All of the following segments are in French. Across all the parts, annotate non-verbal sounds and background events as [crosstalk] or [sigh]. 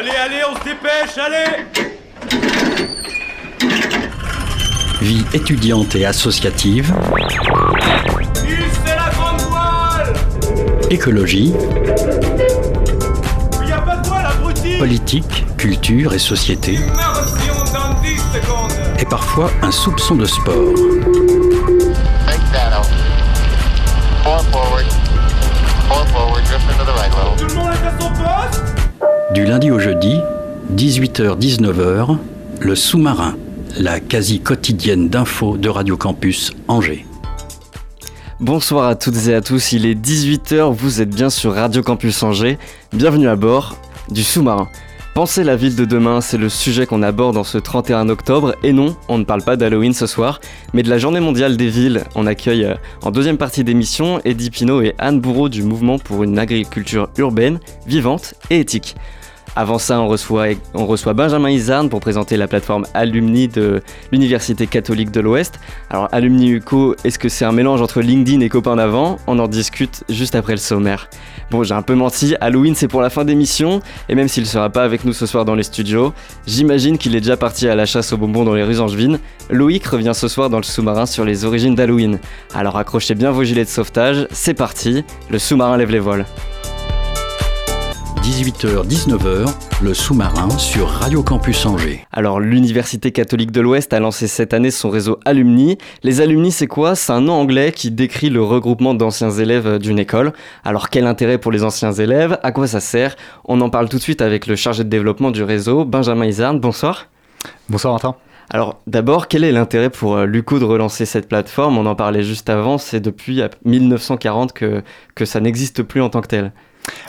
Allez, allez, on se dépêche, allez Vie étudiante et associative, la grande voile écologie, Il y a pas de voile, abruti politique, culture et société, Immersion dans 10 secondes et parfois un soupçon de sport. Take that out. Four forward. Four forward, drift into the right level. Tout le monde est à son poste Du lundi au jeudi, 18h-19h, le sous-marin, la quasi quotidienne d'infos de Radio Campus Angers. Bonsoir à toutes et à tous, il est 18h, vous êtes bien sur Radio Campus Angers. Bienvenue à bord du sous-marin. Pensez la ville de demain, c'est le sujet qu'on aborde en ce 31 octobre. Et non, on ne parle pas d'Halloween ce soir, mais de la journée mondiale des villes. On accueille euh, en deuxième partie d'émission Eddie Pinault et Anne Bourreau du mouvement pour une agriculture urbaine, vivante et éthique. Avant ça, on reçoit, Benjamin Isarn pour présenter la plateforme Alumni de l'Université catholique de l'Ouest. Alors, Alumni UCO, est-ce que c'est un mélange entre LinkedIn et copains d'avant? On en discute juste après le sommaire. Bon, j'ai un peu menti, Halloween c'est pour la fin d'émission, et même s'il sera pas avec nous ce soir dans les studios, j'imagine qu'il est déjà parti à la chasse aux bonbons dans les rues angevines. Loïc revient ce soir dans le sous-marin sur les origines d'Halloween. Alors accrochez bien vos gilets de sauvetage, c'est parti, le sous-marin lève les voiles. 18h-19h, le sous-marin sur Radio Campus Angers. Alors, l'Université catholique de l'Ouest a lancé cette année son réseau Alumni. Les Alumni, c'est quoi? C'est un nom anglais qui décrit le regroupement d'anciens élèves d'une école. Alors, quel intérêt pour les anciens élèves? À quoi ça sert? On en parle tout de suite avec le chargé de développement du réseau, Benjamin Isarn. Bonsoir. Bonsoir Martin. Alors, d'abord, quel est l'intérêt pour euh, l'UCO de relancer cette plateforme? On en parlait juste avant, c'est depuis euh, 1940 que, que ça n'existe plus en tant que tel.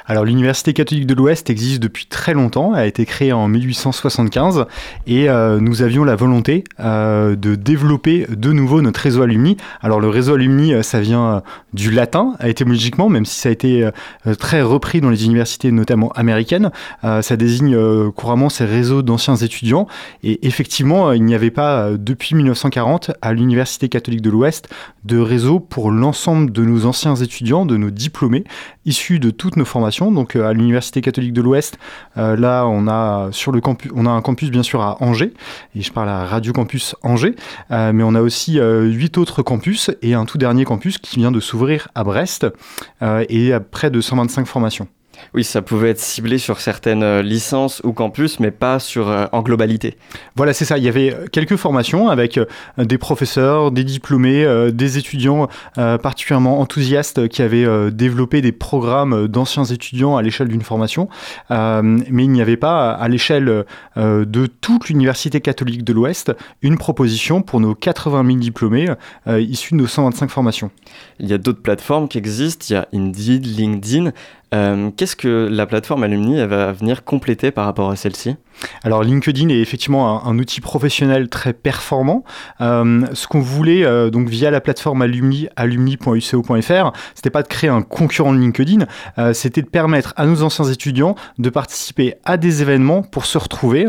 Alors l'Université catholique de l'Ouest existe depuis très longtemps, elle a été créée en 1875 et euh, nous avions la volonté euh, de développer de nouveau notre réseau alumni. Alors le réseau alumni, euh, ça vient du latin étymologiquement, même si ça a été très repris dans les universités notamment américaines. Ça désigne couramment ces réseaux d'anciens étudiants et effectivement il n'y avait pas depuis 1940 à l'Université catholique de l'Ouest de réseau pour l'ensemble de nos anciens étudiants, de nos diplômés issus de toutes nos formations. Donc euh, à l'Université catholique de l'Ouest, euh, là on a sur le campus, on a un campus bien sûr à Angers, et je parle à Radio Campus Angers, euh, mais on a aussi huit autres campus et un tout dernier campus qui vient de s'ouvrir à Brest et à près de 125 formations. Oui, ça pouvait être ciblé sur certaines euh, licences ou campus, mais pas sur, euh, en globalité. Voilà, c'est ça. Il y avait euh, quelques formations avec des professeurs, des diplômés, euh, des étudiants euh, particulièrement enthousiastes qui avaient développé des programmes d'anciens étudiants à l'échelle d'une formation. Mais il n'y avait pas à l'échelle de toute l'Université catholique de l'Ouest une proposition pour nos 80 000 diplômés issus de nos 125 formations. Il y a d'autres plateformes qui existent, il y a Indeed, LinkedIn. Euh, Qu'est-ce que la plateforme Alumni va venir compléter par rapport à celle-ci? Alors LinkedIn est effectivement un, outil professionnel très performant. Euh, ce qu'on voulait euh, donc via la plateforme alumni alumni.uco.fr, c'était pas de créer un concurrent de LinkedIn, c'était de permettre à nos anciens étudiants de participer à des événements pour se retrouver.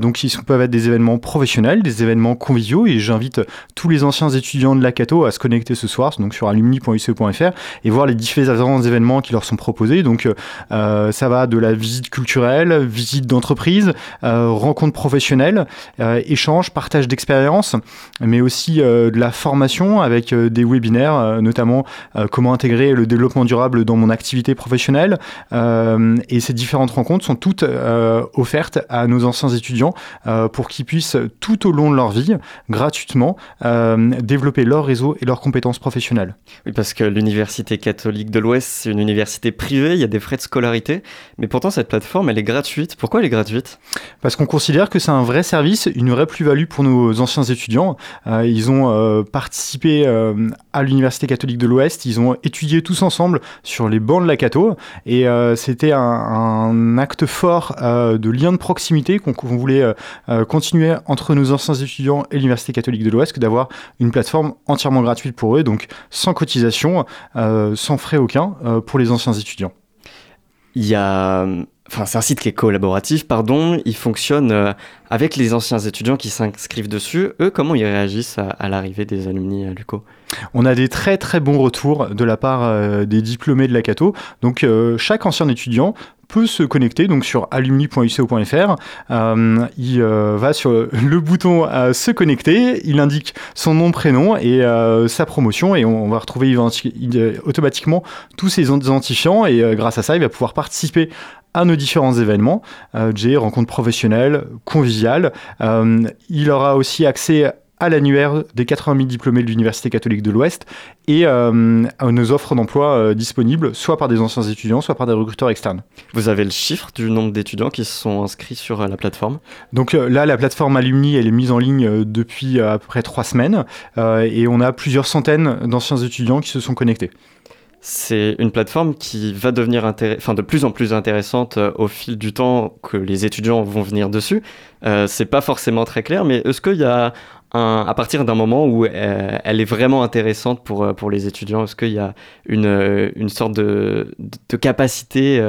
Donc ils peuvent être des événements professionnels, des événements conviviaux et j'invite tous les anciens étudiants de la Cato à se connecter ce soir donc sur alumni.uco.fr et voir les différents événements qui leur sont proposés. Donc euh, ça va de la visite culturelle, visite d'entreprise, euh, rencontres professionnelles, euh, échanges, partage d'expériences, mais aussi euh, de la formation avec euh, des webinaires, euh, notamment euh, comment intégrer le développement durable dans mon activité professionnelle. Euh, et ces différentes rencontres sont toutes euh, offertes à nos anciens étudiants euh, pour qu'ils puissent tout au long de leur vie, gratuitement, euh, développer leur réseau et leurs compétences professionnelles. Oui, parce que l'Université catholique de l'Ouest, c'est une université privée, il y a des frais de scolarité, mais pourtant cette plateforme, elle est gratuite. Pourquoi elle est gratuite? Parce qu'on considère que c'est un vrai service, une vraie plus-value pour nos anciens étudiants. Euh, ils ont euh, participé euh, à l'Université catholique de l'Ouest, ils ont étudié tous ensemble sur les bancs de la Cato, et c'était un, acte fort de lien de proximité qu'on voulait continuer entre nos anciens étudiants et l'Université catholique de l'Ouest que d'avoir une plateforme entièrement gratuite pour eux, donc sans cotisation, sans frais aucun pour les anciens étudiants. Il y a... Enfin, c'est un site qui est collaboratif, pardon. Il fonctionne euh, avec les anciens étudiants qui s'inscrivent dessus. Eux, comment ils réagissent à, l'arrivée des alumni à l'UCO? On a des très très bons retours de la part euh, des diplômés de la Cato. Donc euh, chaque ancien étudiant peut se connecter donc sur alumni.uco.fr. Euh, il euh, va sur [laughs] le bouton euh, se connecter, il indique son nom, prénom et sa promotion et on, va retrouver automatiquement tous ses identifiants et grâce à ça, il va pouvoir participer à nos différents événements, euh, J, rencontres professionnelles, conviviales. Il aura aussi accès à l'annuaire des 80 000 diplômés de l'Université catholique de l'Ouest et euh, à nos offres d'emploi euh, disponibles, soit par des anciens étudiants, soit par des recruteurs externes. Vous avez le chiffre du nombre d'étudiants qui se sont inscrits sur euh, la plateforme? Donc là, la plateforme Alumni, elle est mise en ligne depuis à peu près trois semaines et on a plusieurs centaines d'anciens étudiants qui se sont connectés. C'est une plateforme qui va devenir enfin, de plus en plus intéressante euh, au fil du temps que les étudiants vont venir dessus. Euh, c'est pas forcément très clair, mais est-ce qu'il y a à partir d'un moment où euh, elle est vraiment intéressante pour, euh, pour les étudiants, est-ce qu'il y a une, euh, une sorte de, de, capacité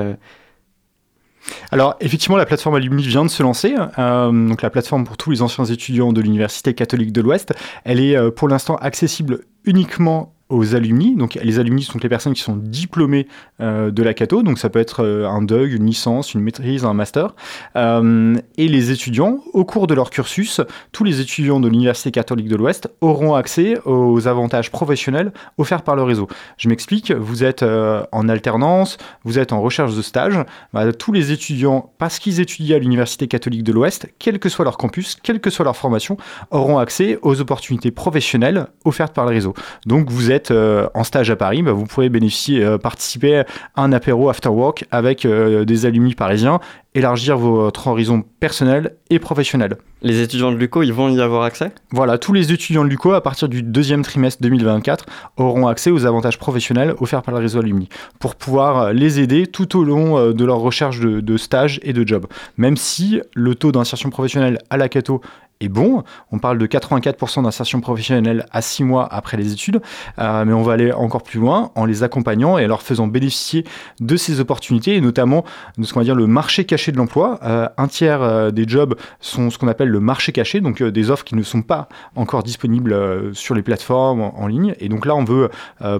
Alors effectivement, la plateforme Alumni vient de se lancer. Donc la plateforme pour tous les anciens étudiants de l'Université catholique de l'Ouest, elle est pour l'instant accessible uniquement aux alumni. Donc les alumni sont les personnes qui sont diplômées euh, de la Cato, donc ça peut être euh, un DUG, une licence, une maîtrise, un master. Euh, et les étudiants, au cours de leur cursus, tous les étudiants de l'Université catholique de l'Ouest auront accès aux avantages professionnels offerts par le réseau. Je m'explique, vous êtes en alternance, vous êtes en recherche de stage, bah, tous les étudiants, parce qu'ils étudient à l'Université catholique de l'Ouest, quel que soit leur campus, quelle que soit leur formation, auront accès aux opportunités professionnelles offertes par le réseau. Donc vous êtes euh, en stage à Paris, bah, vous pourrez bénéficier, euh, participer à un apéro after work avec euh, des alumni parisiens, élargir votre horizon personnel et professionnel. Les étudiants de l'UCO, ils vont y avoir accès? Voilà, tous les étudiants de l'UCO, à partir du deuxième trimestre 2024, auront accès aux avantages professionnels offerts par le réseau Alumni pour pouvoir les aider tout au long de leur recherche de, de stage et de job. Même si le taux d'insertion professionnelle à la Cato est bon, on parle de 84% d'insertion professionnelle à 6 mois après les études, euh, mais on va aller encore plus loin en les accompagnant et en leur faisant bénéficier de ces opportunités et notamment de ce qu'on va dire le marché caché de l'emploi. Euh, un tiers euh, des jobs sont ce qu'on appelle le marché caché, donc des offres qui ne sont pas encore disponibles sur les plateformes en, ligne. Et donc là, on veut,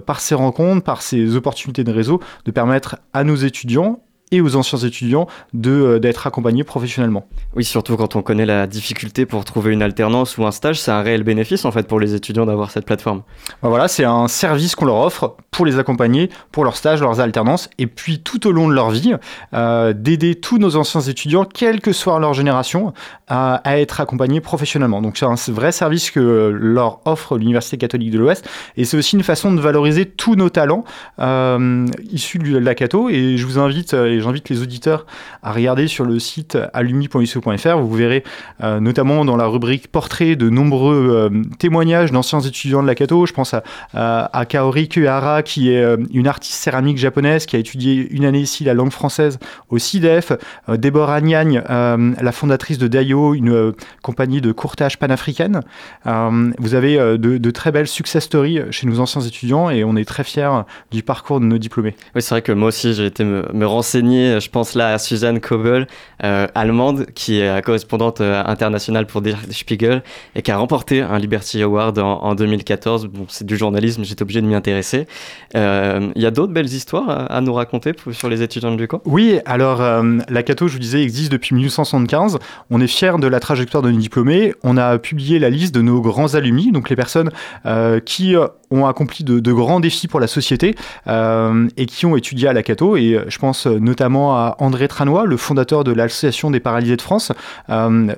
par ces rencontres, par ces opportunités de réseau, de permettre à nos étudiants et aux anciens étudiants de, euh, d'être accompagnés professionnellement. Oui, surtout quand on connaît la difficulté pour trouver une alternance ou un stage, c'est un réel bénéfice en fait pour les étudiants d'avoir cette plateforme. Ben Voilà, c'est un service qu'on leur offre pour les accompagner, pour leur stage, leurs alternances, et puis tout au long de leur vie, euh, d'aider tous nos anciens étudiants, quelle que soit leur génération, à, à être accompagnés professionnellement. Donc c'est un vrai service que leur offre l'Université catholique de l'Ouest, et c'est aussi une façon de valoriser tous nos talents euh, issus de la Cato, et je vous invite, euh, j'invite les auditeurs à regarder sur le site alumni.uco.fr, vous verrez euh, notamment dans la rubrique portrait de nombreux euh, témoignages d'anciens étudiants de la Cato, je pense à à, à Kaori Kuehara, qui est euh, une artiste céramique japonaise qui a étudié une année ici la langue française au CIDEF. Déborah Niagne, euh, la fondatrice de Daio, une compagnie de courtage panafricaine. Vous avez de, très belles success stories chez nos anciens étudiants et on est très fiers du parcours de nos diplômés. Oui, c'est vrai que moi aussi j'ai été me renseigner, je pense là à Suzanne Kobel, euh, allemande, qui est correspondante euh, internationale pour Der Spiegel et qui a remporté un Liberty Award en, en 2014. Bon, c'est du journalisme, j'étais obligé de m'y intéresser. Euh, Il y a d'autres belles histoires à, nous raconter sur les étudiants de l'UCO Oui, alors euh, la Cato, je vous disais, existe depuis 1875. On est fiers de la trajectoire de nos diplômés. On a publié la liste de nos grands alumni, donc les personnes euh, qui euh, ont accompli de, grands défis pour la société euh, et qui ont étudié à la Cato. Et euh, je pense euh, notamment à André Tranois, le fondateur de l'Association des paralysés de France.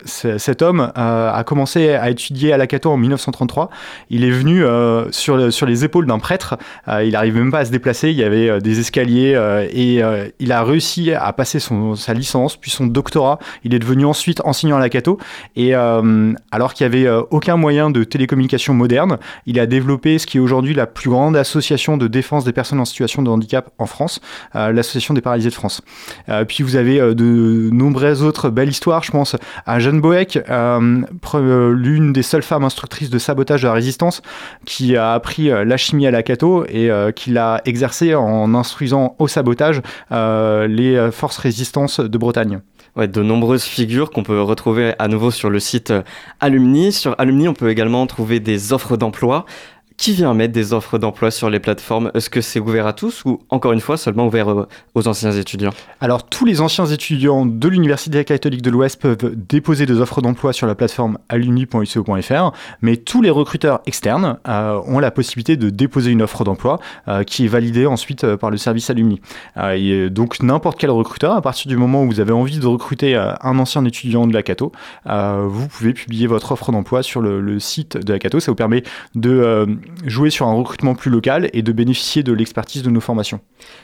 Cet homme a commencé à étudier à la Cato en 1933. Il est venu sur, sur les épaules d'un prêtre. Il n'arrivait même pas à se déplacer. Il y avait des escaliers et il a réussi à passer son, sa licence, puis son doctorat. Il est devenu ensuite enseignant à la Cato. Et alors qu'il n'y avait aucun moyen de télécommunication moderne, il a développé ce qui aujourd'hui la plus grande association de défense des personnes en situation de handicap en France, euh, l'association des paralysés de France. Euh, puis vous avez euh, de nombreuses autres belles histoires. Je pense à Jeanne Boeck, l'une des seules femmes instructrices de sabotage de la résistance, qui a appris la chimie à la Cato et qui l'a exercée en instruisant au sabotage les forces résistance de Bretagne. Ouais, de nombreuses figures qu'on peut retrouver à nouveau sur le site Alumni. Sur Alumni, on peut également trouver des offres d'emploi. Qui vient mettre des offres d'emploi sur les plateformes? Est-ce que c'est ouvert à tous ou encore une fois seulement ouvert aux anciens étudiants? Alors tous les anciens étudiants de l'Université catholique de l'Ouest peuvent déposer des offres d'emploi sur la plateforme alumni.uco.fr, mais tous les recruteurs externes euh, ont la possibilité de déposer une offre d'emploi euh, qui est validée ensuite euh, par le service alumni. Et donc n'importe quel recruteur, à partir du moment où vous avez envie de recruter un ancien étudiant de la Cato, vous pouvez publier votre offre d'emploi sur le, le site de la Cato. Ça vous permet de jouer sur un recrutement plus local et de bénéficier de l'expertise de nos formations.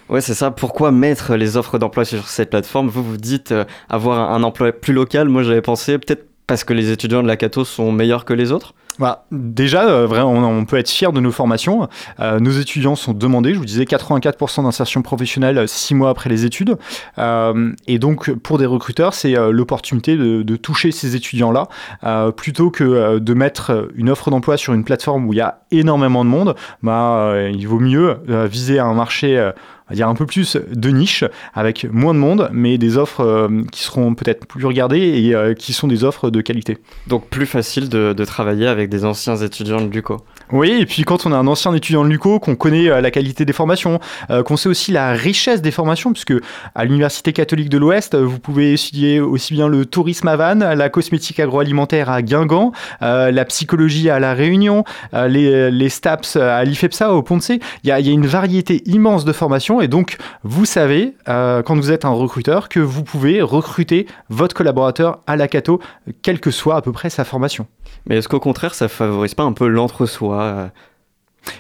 Ouais, c'est ça. Pourquoi mettre les offres d'emploi sur cette plateforme? Vous vous dites euh, avoir un, un emploi plus local. Moi, j'avais pensé peut-être parce que les étudiants de la Cato sont meilleurs que les autres? Voilà. Déjà, euh, on, peut être fier de nos formations. Euh, nos étudiants sont demandés. Je vous disais 84% d'insertion professionnelle 6 mois après les études. Euh, et donc, pour des recruteurs, c'est euh, l'opportunité de, toucher ces étudiants-là euh, plutôt que euh, de mettre une offre d'emploi sur une plateforme où il y a énormément de monde. Bah, euh, il vaut mieux euh, viser un marché. On va dire un peu plus de niche, avec moins de monde, mais des offres euh, qui seront peut-être plus regardées et euh, qui sont des offres de qualité. Donc plus facile de, travailler avec des anciens étudiants de l'UCO. Oui, et puis quand on a un ancien étudiant de l'UCO, qu'on connaît euh, la qualité des formations, euh, qu'on sait aussi la richesse des formations, puisque à l'Université catholique de l'Ouest, euh, vous pouvez étudier aussi bien le tourisme à Vannes, la cosmétique agroalimentaire à Guingamp, la psychologie à La Réunion, les, STAPS à l'IFEPSA, au Ponce. Il y a, une variété immense de formations, et donc vous savez, quand vous êtes un recruteur, que vous pouvez recruter votre collaborateur à la Cato, quelle que soit à peu près sa formation. Mais est-ce qu'au contraire, ça favorise pas un peu l'entre-soi euh,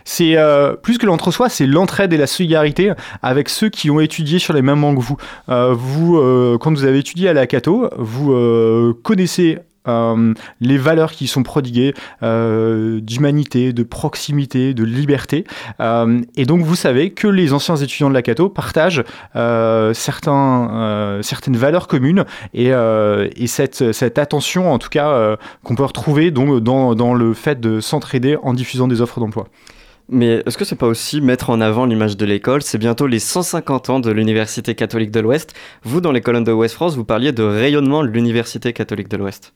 C'est euh, plus que l'entre-soi, c'est l'entraide et la solidarité avec ceux qui ont étudié sur les mêmes bancs que vous. Euh, vous, quand vous avez étudié à la Cato, vous connaissez les valeurs qui sont prodiguées euh, d'humanité, de proximité, de liberté. Euh, et donc vous savez que les anciens étudiants de la Cato partagent euh, euh, certaines valeurs communes et, euh, et cette, attention, en tout cas, euh, qu'on peut retrouver donc, dans, dans le fait de s'entraider en diffusant des offres d'emploi. Mais est-ce que c'est pas aussi mettre en avant l'image de l'école? C'est bientôt les 150 ans de l'Université catholique de l'Ouest. Vous, dans les colonnes de Ouest France, vous parliez de rayonnement de l'Université catholique de l'Ouest.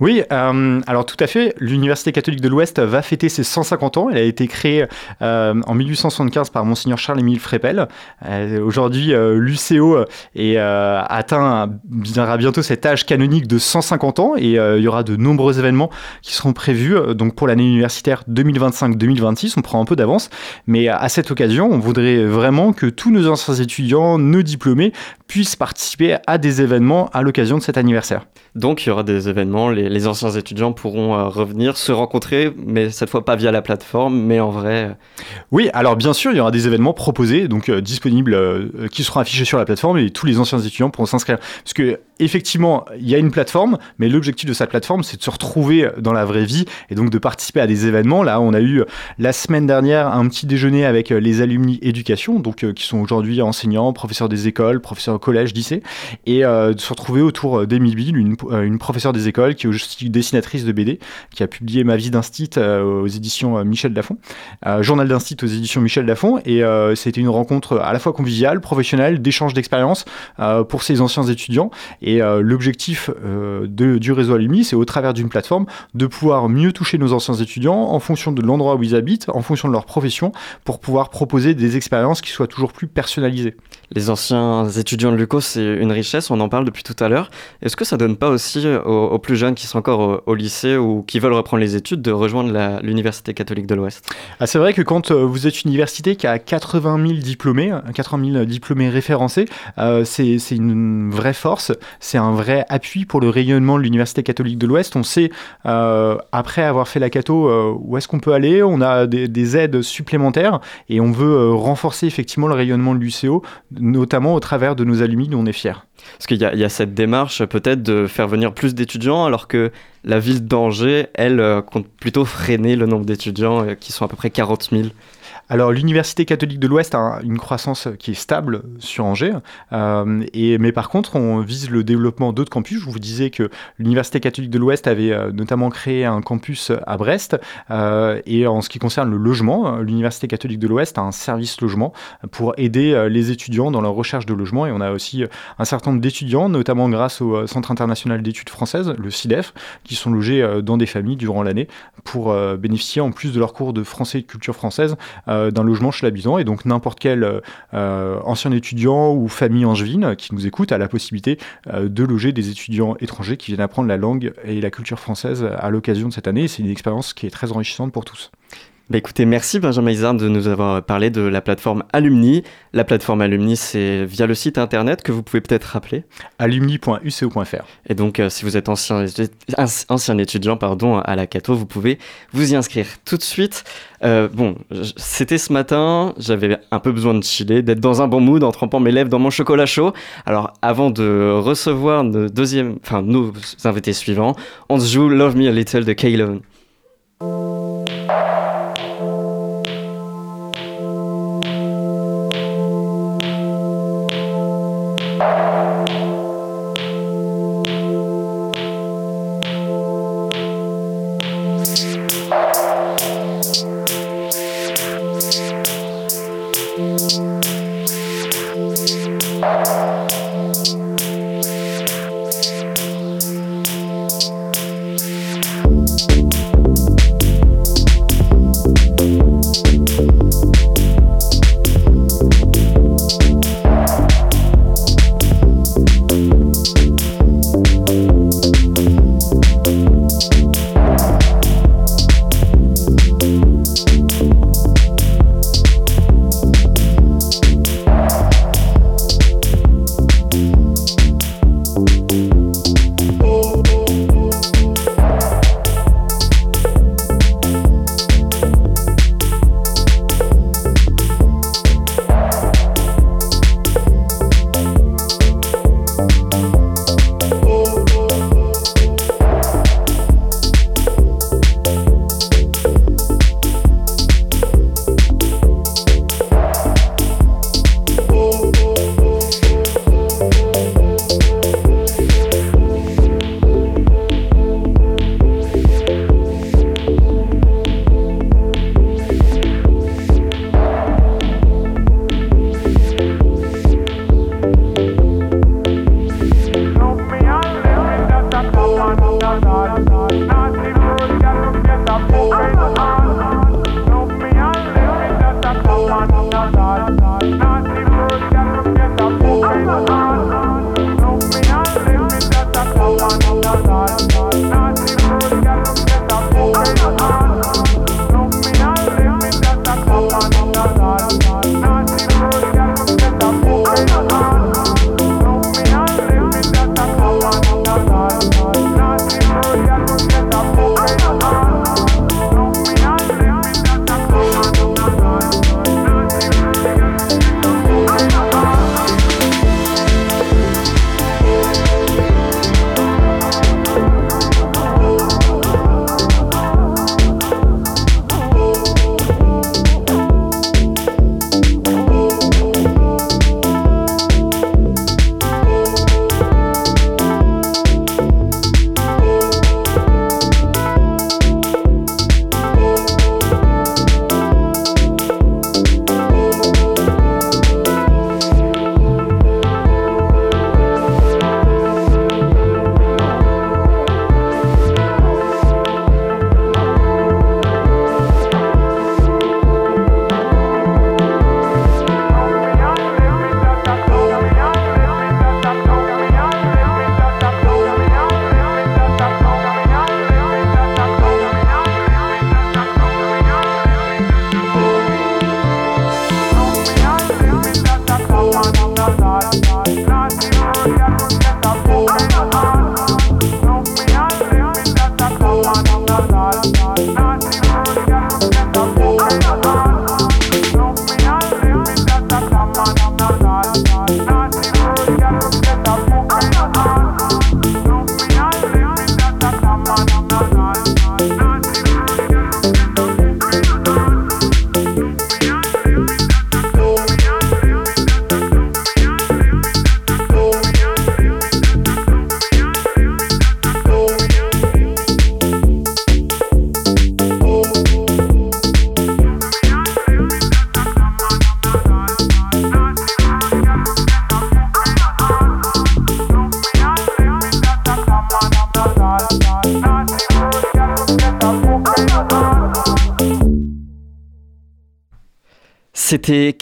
Oui, euh, alors tout à fait. L'Université catholique de l'Ouest va fêter ses 150 ans. Elle a été créée euh, en 1875 par Monseigneur Charles-Émile Frépel. Euh, Aujourd'hui, l'UCO atteint viendra bientôt cet âge canonique de 150 ans et il y aura de nombreux événements qui seront prévus donc pour l'année universitaire 2025-2026. On prend un peu d'avance, mais à cette occasion, on voudrait vraiment que tous nos anciens étudiants, nos diplômés, puissent participer à des événements à l'occasion de cet anniversaire. Donc il y aura des événements, les, les anciens étudiants pourront euh, revenir, se rencontrer, mais cette fois pas via la plateforme, mais en vrai. euh, Oui, alors bien sûr, il y aura des événements proposés, donc euh, disponibles, qui seront affichés sur la plateforme et tous les anciens étudiants pourront s'inscrire. Parce que effectivement, il y a une plateforme, mais l'objectif de cette plateforme, c'est de se retrouver dans la vraie vie et donc de participer à des événements. Là, on a eu la semaine dernière un petit déjeuner avec euh, les alumni éducation, donc euh, qui sont aujourd'hui enseignants, professeurs des écoles, professeurs au collège, lycée, et euh, de se retrouver autour d'Émile Bill, une, professeure des écoles qui est aussi dessinatrice de BD, qui a publié Ma vie d'instit aux éditions Michel Lafon, Journal d'instit aux éditions Michel Lafon, et c'était une rencontre à la fois conviviale, professionnelle, d'échange d'expériences pour ces anciens étudiants. Et euh, l'objectif euh, du réseau Alumni, c'est au travers d'une plateforme de pouvoir mieux toucher nos anciens étudiants en fonction de l'endroit où ils habitent, en fonction de leur profession, pour pouvoir proposer des expériences qui soient toujours plus personnalisées. Les anciens étudiants de l'UCO, c'est une richesse, on en parle depuis tout à l'heure. Est-ce que ça donne pas aussi aux, aux plus jeunes qui sont encore au, au lycée ou qui veulent reprendre les études de rejoindre l'Université catholique de l'Ouest? Ah, c'est vrai que quand euh, vous êtes une université qui a 80 000 diplômés, euh, 80 000 diplômés référencés, euh, c'est une vraie force, c'est un vrai appui pour le rayonnement de l'Université catholique de l'Ouest. On sait, euh, après avoir fait la Cato, euh, où est-ce qu'on peut aller, on a des, des aides supplémentaires et on veut euh, renforcer effectivement le rayonnement de l'UCO, notamment au travers de nos alumni dont on est fiers. Parce qu'il y, y a cette démarche peut-être de faire venir plus d'étudiants, alors que la ville d'Angers, elle, compte plutôt freiner le nombre d'étudiants, qui sont à peu près 40 000. Alors l'Université catholique de l'Ouest a un- une croissance qui est stable sur Angers, euh, et, mais par contre on vise le développement d'autres campus. Je vous disais que l'Université catholique de l'Ouest avait euh, notamment créé un campus à Brest, euh, et en ce qui concerne le logement, euh, l'Université catholique de l'Ouest a un service logement pour aider euh, les étudiants dans leur recherche de logement, et on a aussi euh, un certain nombre d'étudiants, notamment grâce au euh, Centre international d'études françaises, le CIDEF, qui sont logés euh, dans des familles durant l'année pour euh, bénéficier en plus de leurs cours de français et de culture française euh, d'un logement chez l'habitant. Et donc n'importe quel euh, ancien étudiant ou famille angevine qui nous écoute a la possibilité euh, de loger des étudiants étrangers qui viennent apprendre la langue et la culture française à l'occasion de cette année. C'est une expérience qui est très enrichissante pour tous. Bah écoutez, merci Benjamin Izard de nous avoir parlé de la plateforme Alumni. La plateforme Alumni, c'est via le site internet que vous pouvez peut-être rappeler. alumni.uco.fr. Et donc, euh, si vous êtes ancien, ancien étudiant pardon, à la Cato, vous pouvez vous y inscrire tout de suite. Euh, bon, c'était ce matin, j'avais un peu besoin de chiller, d'être dans un bon mood en trempant mes lèvres dans mon chocolat chaud. Alors, avant de recevoir nos, deuxième, enfin, nos invités suivants, on se joue Love Me a Little de Kaylon.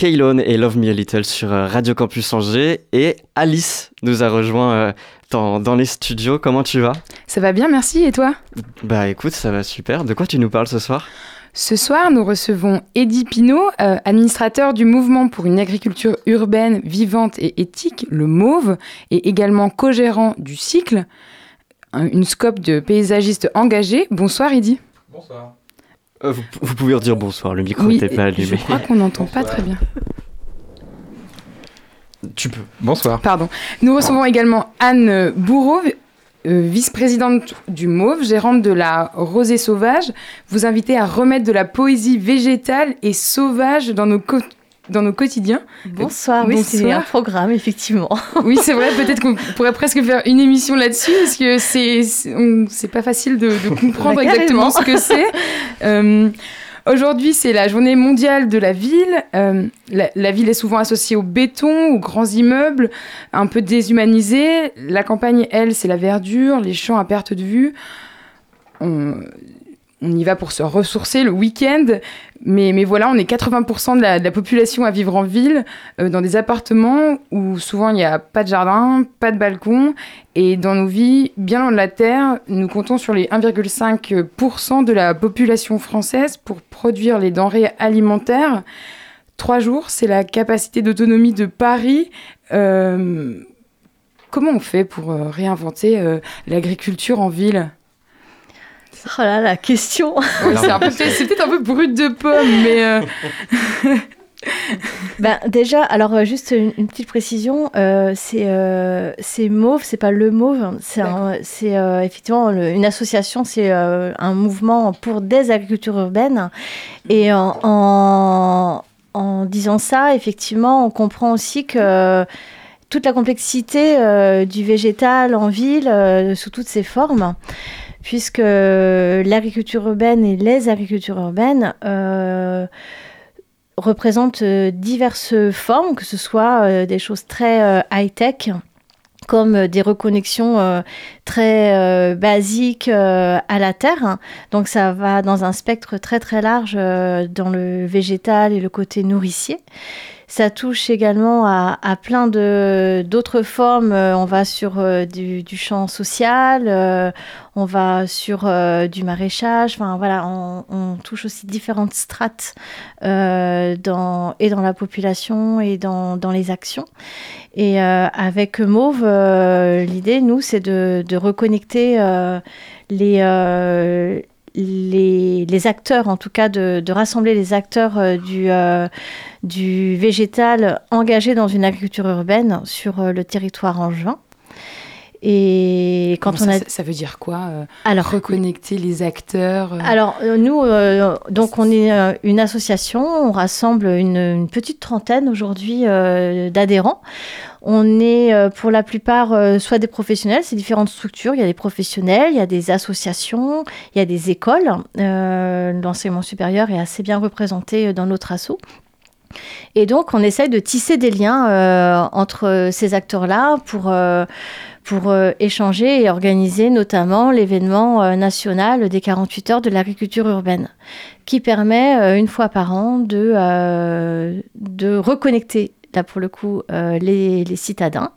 Kaylon et Love Me a Little sur euh, Radio Campus Angers et Alice nous a rejoint euh, dans, dans les studios. Comment tu vas? Ça va bien, merci. Et toi? Bah écoute, ça va super. De quoi tu nous parles ce soir? Ce soir, nous recevons Eddie Pinault, euh, administrateur du mouvement pour une agriculture urbaine vivante et éthique, le MAUVE, et également co-gérant du cycle, un- une scope de paysagiste engagé. Bonsoir Eddie. Bonsoir. Euh, vous, vous pouvez redire bonsoir, le micro Oui, n'était pas je allumé. crois qu'on n'entend pas très bien. [laughs] Tu peux. Bonsoir. Pardon. Nous recevons également Anne Bourreau, euh, vice-présidente du MAUVE, gérante de la Rosée Sauvage. Vous invitez à remettre de la poésie végétale et sauvage dans nos, dans nos quotidiens. Bonsoir, oui, c'est un programme, effectivement. [laughs] Oui, c'est vrai, peut-être qu'on pourrait presque faire une émission là-dessus, parce que c'est c'est pas facile de, de comprendre Bah, exactement ce que c'est. [laughs] Euh, Aujourd'hui, c'est la journée mondiale de la ville. Euh, la, la ville est souvent associée au béton, aux grands immeubles, un peu déshumanisée. La campagne, elle, c'est la verdure, les champs à perte de vue. On, on y va pour se ressourcer le week-end, mais, voilà, on est 80% de la, population à vivre en ville, euh, dans des appartements où souvent il n'y a pas de jardin, pas de balcon, et dans nos vies, bien loin de la terre, nous comptons sur les 1,5% de la population française pour produire les denrées alimentaires. Trois jours, c'est la capacité d'autonomie de Paris. Euh, comment on fait pour euh, réinventer l'agriculture en ville? Oh là, la question. Ouais, c'est peut-être un peu brut de pomme, mais euh, [laughs] ben, déjà, alors euh, juste une, une petite précision, euh, c'est euh, mauve, c'est pas le mauve, c'est euh, effectivement le- une association, c'est euh, un mouvement pour des agricultures urbaines. Et en, en, en disant ça, effectivement, on comprend aussi que toute la complexité euh, du végétal en ville, euh, sous toutes ses formes, puisque l'agriculture urbaine et les agricultures urbaines euh, représentent euh, diverses formes, que ce soit euh, des choses très high-tech, comme des reconnexions très basiques à la terre. Donc ça va dans un spectre très très large dans le végétal et le côté nourricier. Ça touche également à, plein de d'autres formes. Euh, On va sur euh, du, champ social, euh, on va sur du maraîchage. Enfin voilà, on, touche aussi différentes strates et dans la population et dans, dans les actions. Et avec Mauve, l'idée, nous, c'est de, de reconnecter les, les, acteurs, en tout cas de, rassembler les acteurs euh, du, euh, du végétal engagés dans une agriculture urbaine sur euh, le territoire angevin. Et quand on ça, a... ça- veut dire quoi euh, Alors, Reconnecter les acteurs euh, alors, euh, nous, euh, donc, on est une association, on rassemble une, une petite trentaine aujourd'hui d'adhérents. On est pour la plupart soit des professionnels, c'est différentes structures. Il y a des professionnels, il y a des associations, il y a des écoles. L'enseignement supérieur est assez bien représenté dans notre asso. Et donc, on essaye de tisser des liens euh, entre ces acteurs-là pour, euh, pour euh, échanger et organiser notamment l'événement euh, national des 48 heures de l'agriculture urbaine, qui permet euh, une fois par an de, reconnecter, là pour le coup, les, citadins.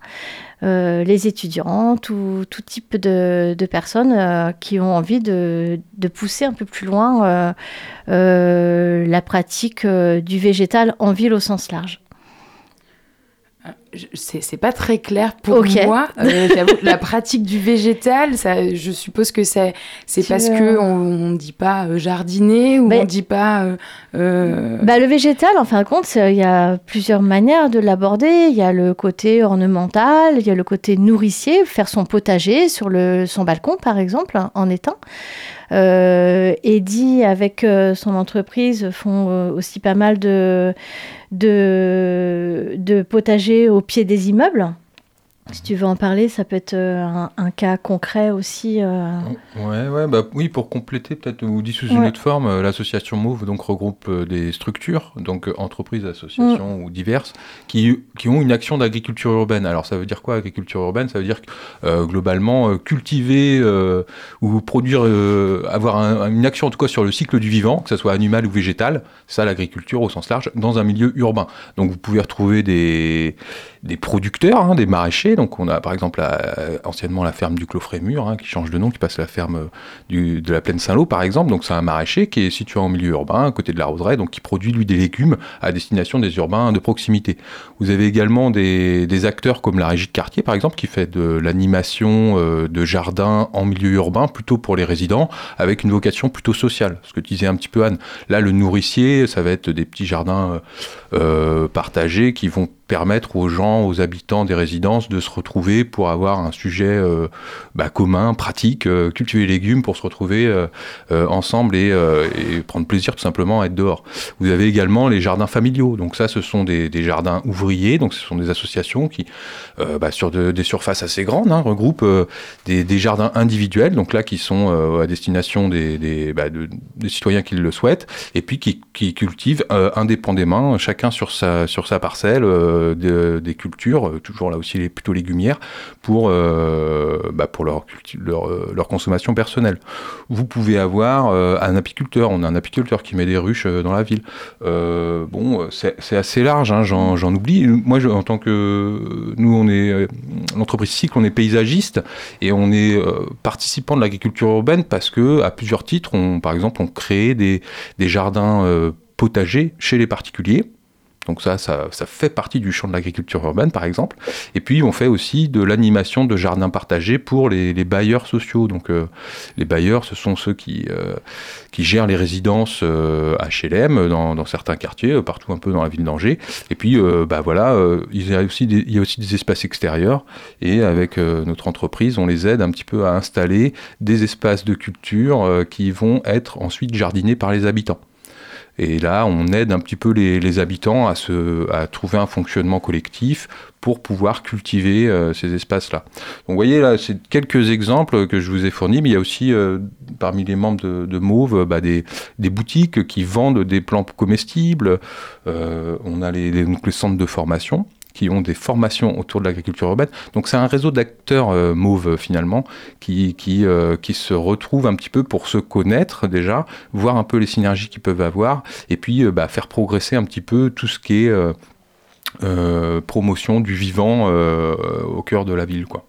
les étudiants, tout, tout type de, personnes qui ont envie de, pousser un peu plus loin la pratique du végétal en ville au sens large. C'est pas très clair pour moi. [laughs] Euh, la pratique du végétal, ça, je suppose que c'est parce veux- que on, on dit pas jardiner ou Ben- on dit pas. euh, euh, Bah, le végétal, en fin de compte, il y a plusieurs manières de l'aborder. Il y a le côté ornemental, il y a le côté nourricier, faire son potager sur le, son balcon, par exemple, en étang. Euh, Eddie, avec euh, son entreprise, font euh, aussi pas mal de, de, de potagers au pied des immeubles. Si tu veux en parler, ça peut être euh, un, un cas concret aussi. euh, Ouais, ouais, bah oui, pour compléter, peut-être, ou dit sous une autre forme, euh, l'association MOVE donc, regroupe des structures, donc entreprises, associations ou diverses, qui, qui ont une action d'agriculture urbaine. Alors, ça veut dire quoi, agriculture urbaine? Ça veut dire que, euh, globalement, cultiver euh, ou produire, avoir un- une action, en tout cas, sur le cycle du vivant, que ce soit animal ou végétal, ça, l'agriculture au sens large, dans un milieu urbain. Donc, vous pouvez retrouver des, des producteurs, hein, des maraîchers. Donc, on a par exemple la- anciennement la ferme du Clos Frémur, hein, qui change de nom, qui passe à la ferme euh, de la plaine Saint-Lô, par exemple. Donc, c'est un maraîcher qui est situé en milieu urbain, à côté de la roseraie, donc qui produit lui des légumes à destination des urbains de proximité. Vous avez également des, acteurs comme la régie de quartier, par exemple, qui fait de l'animation euh, de jardins en milieu urbain, plutôt pour les résidents, avec une vocation plutôt sociale. Ce que disait un petit peu Anne. Là, le nourricier, ça va être des petits jardins euh, euh, partagés qui vont permettre aux gens, aux habitants des résidences de se retrouver pour avoir un sujet euh, bah, commun, pratique, euh, cultiver les légumes pour se retrouver euh, ensemble et, prendre plaisir tout simplement à être dehors. Vous avez également les jardins familiaux. Donc ça, ce sont des, jardins ouvriers. Donc ce sont des associations qui, bah, sur de- des surfaces assez grandes, hein, regroupent des, jardins individuels. Donc là, qui sont à destination des, des, bah, de- des citoyens qui le souhaitent, et puis qui, cultivent indépendamment, chacun sur sa parcelle, de- des cultures, euh, toujours là aussi les plutôt légumières, pour euh, bah, pour leur, leur euh, consommation personnelle. Vous pouvez avoir euh, un apiculteur. On a un apiculteur qui met des ruches euh, dans la ville. Euh, bon, euh, c'est assez large, hein, j'en oublie. Moi, en tant que nous, on est euh, l'entreprise Cycle, on est paysagiste et on est euh, participant de l'agriculture urbaine parce que à plusieurs titres, on, par exemple, on crée des, des jardins euh, potagers chez les particuliers. Donc ça, ça, fait partie du champ de l'agriculture urbaine, par exemple. Et puis, on fait aussi de l'animation de jardins partagés pour les, bailleurs sociaux. Donc, euh, les bailleurs, ce sont ceux qui, euh, gèrent les résidences euh, HLM dans, certains quartiers, euh, partout un peu dans la ville d'Angers. Et puis, bah voilà, il, y a aussi des, espaces extérieurs. Et avec notre entreprise, on les aide un petit peu à installer des espaces de culture qui vont être ensuite jardinés par les habitants. Et là, on aide un petit peu les, les habitants à, se, à trouver un fonctionnement collectif pour pouvoir cultiver euh, ces espaces-là. Donc vous voyez, là, c'est quelques exemples que je vous ai fournis, mais il y a aussi, euh, parmi les membres de, de Mauve, bah, des, des boutiques qui vendent des plantes comestibles. Euh, on a les- donc les centres de formation qui ont des formations autour de l'agriculture urbaine. Donc c'est un réseau d'acteurs euh, mauves finalement qui, qui, euh, qui se retrouvent un petit peu pour se connaître déjà, voir un peu les synergies qu'ils peuvent avoir et puis euh, bah, faire progresser un petit peu tout ce qui est euh, promotion du vivant au cœur de la ville. Quoi.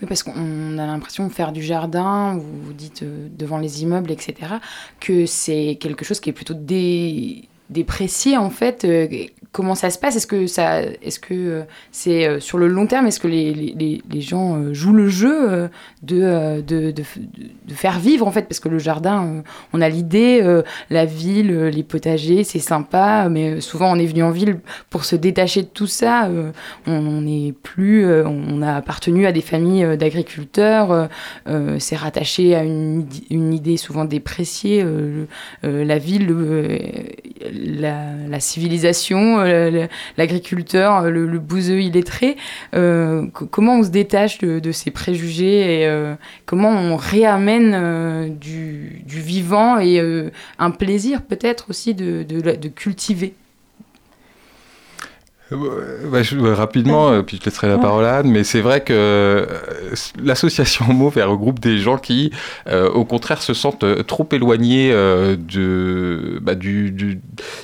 Oui, parce qu'on a l'impression faire du jardin, vous, dites devant les immeubles, etc., que c'est quelque chose qui est plutôt dé- déprécié en fait. Euh, comment ça se passe? Est-ce que ça, est-ce que euh, c'est euh, sur le long terme Est-ce que les, les- les- gens jouent le jeu de, de, de, de faire vivre en fait? Parce que le jardin, on a l'idée, la ville, les potagers, c'est sympa, mais souvent on est venu en ville pour se détacher de tout ça. on n'est plus, on a appartenu à des familles d'agriculteurs, c'est rattaché à une, une idée souvent dépréciée, la ville, la, civilisation, euh, l'agriculteur, le, le bouseux illettré. Euh, co- comment on se détache de, ces préjugés et euh, comment on réamène euh, du, vivant et euh, un plaisir peut-être aussi de, cultiver? Euh, bah, je- ouais, rapidement, euh, puis je laisserai la parole à Anne, mais c'est vrai que euh, l'association [laughs] elle regroupe des gens qui, euh, au contraire, se sentent euh, trop éloignés euh, de, bah, du, du-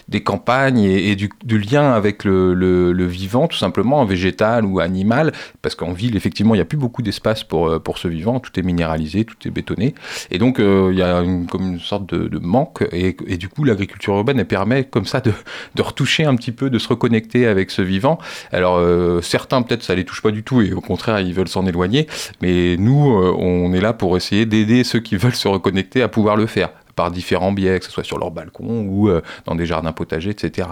des campagnes et, et du, du lien avec le, le- le vivant, tout simplement, végétal ou animal, parce qu'en ville, effectivement, il n'y a plus beaucoup d'espace pour, euh, pour ce vivant, tout est minéralisé, tout est bétonné, et donc euh, il y a une, comme une sorte de, de manque, et, et du coup, l'agriculture urbaine, elle permet comme ça de, de retoucher un petit peu, de se reconnecter avec ce vivant. Alors euh, certains peut-être ça les touche pas du tout et au contraire ils veulent s'en éloigner, mais nous euh, on est là pour essayer d'aider ceux qui veulent se reconnecter à pouvoir le faire par différents biais, que ce soit sur leur balcon ou euh, dans des jardins potagers, etc.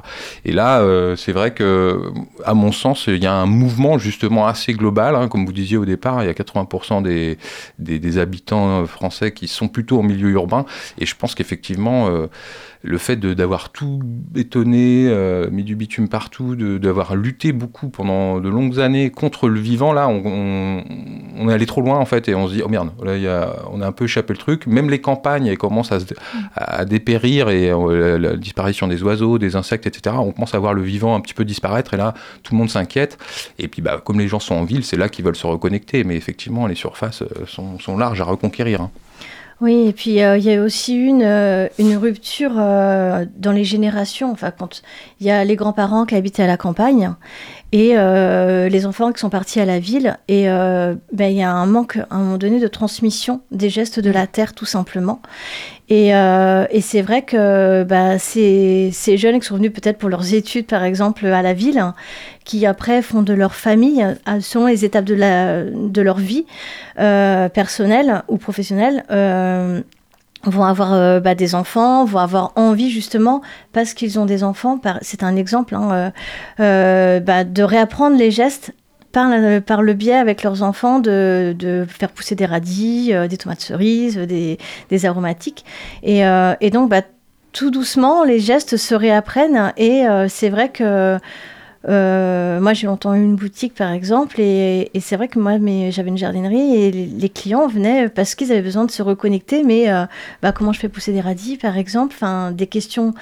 Et là, c'est vrai que, à mon sens, il y a un mouvement justement assez global. hein. comme vous disiez au départ, il y a 80% des, habitants français qui sont plutôt en milieu urbain. Et je pense qu'effectivement, le fait de- d'avoir tout bétonné, euh, mis du bitume partout, de- d'avoir lutté beaucoup pendant de longues années contre le vivant, là, on, on- on est allé trop loin en fait, et on se dit, oh merde, là, il y a, on a un peu échappé le truc. Même les campagnes, elles commencent à, se- à dépérir, et euh, la, la disparition des oiseaux, des insectes, etc. On commence à voir le vivant un petit peu disparaître, et là, tout le monde s'inquiète. Et puis, bah, comme les gens sont en ville, c'est là qu'ils veulent se reconnecter, mais effectivement, les surfaces euh, sont, sont larges à reconquérir. hein. Oui, et puis euh, il y a aussi une, euh, une rupture euh, dans les générations. Enfin, quand il y a les grands-parents qui habitaient à la campagne et les enfants qui sont partis à la ville, et ben, il y a un manque à un moment donné de transmission des gestes de la terre, tout simplement. Et, et c'est vrai que bah, ces, ces jeunes qui sont venus peut-être pour leurs études, par exemple, à la ville, qui après font de leur famille, euh, selon les étapes de, leur vie euh, personnelle ou professionnelle, euh, vont avoir bah, des enfants, vont avoir envie justement, parce qu'ils ont des enfants, c'est un exemple, hein, bah, de réapprendre les gestes par, le biais avec leurs enfants de, faire pousser des radis, des tomates cerises, des, des aromatiques. Et, donc, bah, tout doucement, les gestes se réapprennent. Et c'est vrai que euh, moi, j'ai longtemps eu une boutique, par exemple, et, c'est vrai que moi, j'avais une jardinerie et les, clients venaient parce qu'ils avaient besoin de se reconnecter. Mais euh, bah, comment je fais pousser des radis, par exemple? Enfin, des questions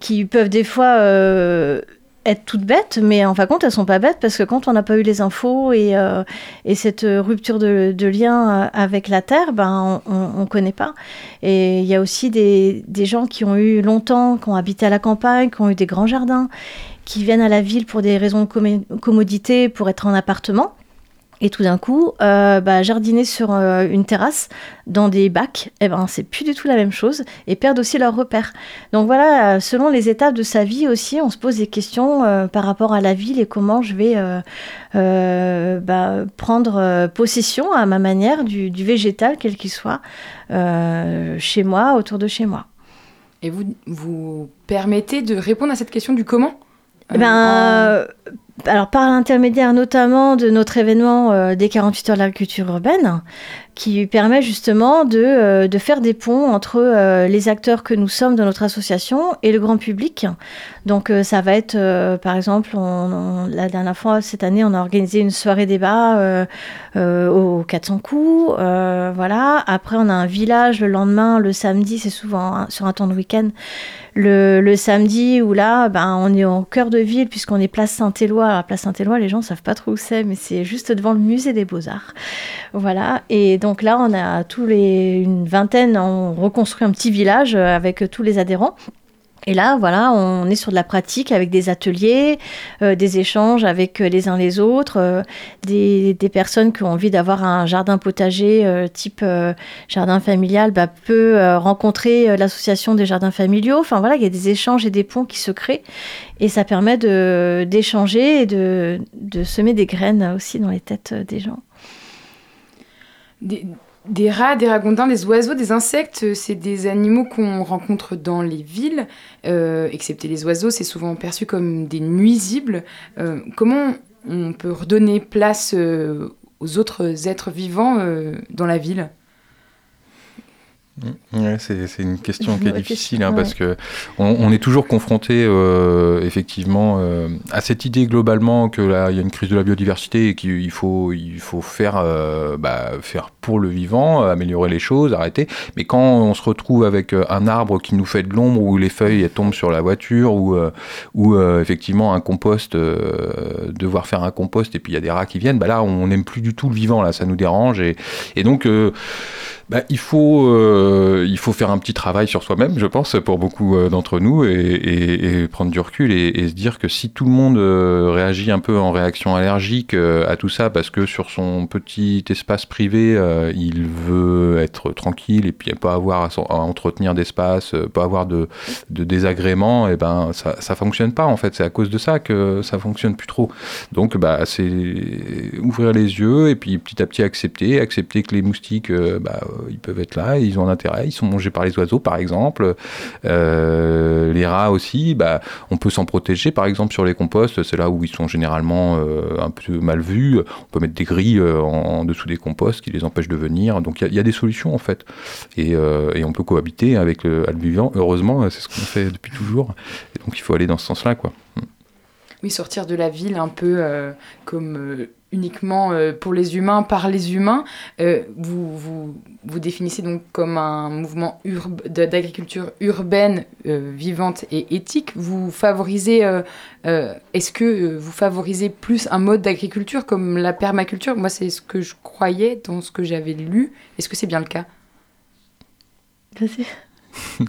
qui peuvent des fois euh, être toutes bêtes, mais en fin de compte, elles sont pas bêtes parce que quand on n'a pas eu les infos et, et cette rupture de, lien avec la terre, ben, on ne connaît pas. Et il y a aussi des gens qui ont eu longtemps, qui ont habité à la campagne, qui ont eu des grands jardins, qui viennent à la ville pour des raisons de commodité, pour être en appartement. Et tout d'un coup, euh, bah, jardiner sur euh, une terrasse dans des bacs, eh ben, c'est plus du tout la même chose et perdent aussi leurs repères. Donc voilà, selon les étapes de sa vie aussi, on se pose des questions euh, par rapport à la ville et comment je vais bah, prendre possession à ma manière du, du végétal, quel qu'il soit, chez moi, autour de chez moi. Et vous vous permettez de répondre à cette question du comment? Eh ben, euh, alors par l'intermédiaire notamment de notre événement euh, des 48 heures de l'agriculture urbaine, qui permet justement de, euh, de faire des ponts entre euh, les acteurs que nous sommes dans notre association et le grand public. Donc euh, ça va être, par exemple, on- la dernière fois, cette année, on a organisé une soirée débat euh, euh, au 400 coups. voilà. Après, on a un village le lendemain, le samedi, c'est souvent sur un temps de week-end le, le samedi où là, ben, on est au cœur de ville puisqu'on est place Saint-Éloi. Alors, place Saint-Éloi, les gens savent pas trop où c'est, mais c'est juste devant le musée des Beaux-Arts. Voilà. Et donc là, on a tous les, une vingtaine, on reconstruit un petit village euh, avec tous les adhérents. Et là, voilà, on est sur de la pratique avec des ateliers, euh, des échanges avec euh, les uns les autres, euh, des, personnes qui ont envie d'avoir un jardin potager euh, type euh, jardin familial bah, peut euh, rencontrer euh, l'association des jardins familiaux. Enfin voilà, il y a des échanges et des ponts qui se créent et ça permet d'échanger et de, de semer des graines aussi dans les têtes euh, des gens. Des, rats, des ragondins, des oiseaux, des insectes, euh, c'est des animaux qu'on rencontre dans les villes. Euh, excepté les oiseaux, c'est souvent perçu comme des nuisibles. Euh, comment on peut redonner place aux autres êtres vivants dans la ville? Ouais, c'est c'est une question qui est difficile hein, ouais. parce que on, on est toujours confronté euh, effectivement euh, à cette idée globalement que là il y a une crise de la biodiversité et qu'il faut il faut faire euh, bah, faire pour le vivant, améliorer les choses, arrêter. Mais quand on se retrouve avec un arbre qui nous fait de l'ombre où les feuilles elles tombent sur la voiture ou ou effectivement un compost devoir faire un compost et puis il y a des rats qui viennent, bah là on n'aime plus du tout le vivant là, ça nous dérange et et donc bah, il, faut, euh, il faut faire un petit travail sur soi-même, je pense, pour beaucoup euh, d'entre nous, et, et- et prendre du recul et, et se dire que si tout le monde euh, réagit un peu en réaction allergique euh, à tout ça, parce que sur son petit espace privé, euh, il veut être tranquille et puis pas avoir à, entretenir d'espace, pas avoir de, de désagréments, et ben ça, ça fonctionne pas en fait. C'est à cause de ça que ça fonctionne plus trop. Donc bah c'est ouvrir les yeux et puis petit à petit accepter, accepter que les moustiques, bah, ils peuvent être là, ils ont un intérêt, ils sont mangés par les oiseaux par exemple. Euh, les rats aussi, bah, on peut s'en protéger par exemple sur les composts, c'est là où ils sont généralement euh, un peu mal vus. On peut mettre des grilles en, dessous des composts qui les empêchent de venir. Donc il y, a des solutions en fait. Et, on peut cohabiter avec le, vivant. Heureusement, c'est ce qu'on fait depuis toujours. Donc il faut aller dans ce sens-là quoi. Oui, sortir de la ville un peu euh, comme euh, uniquement euh, pour les humains, par les humains. vous, vous, vous définissez donc comme un mouvement d'agriculture urbaine, vivante et éthique. Vous favorisez, est-ce que vous favorisez plus un mode d'agriculture comme la permaculture? Moi, c'est ce que je croyais dans ce que j'avais lu. Est-ce que c'est bien le cas? Vas-y. [laughs]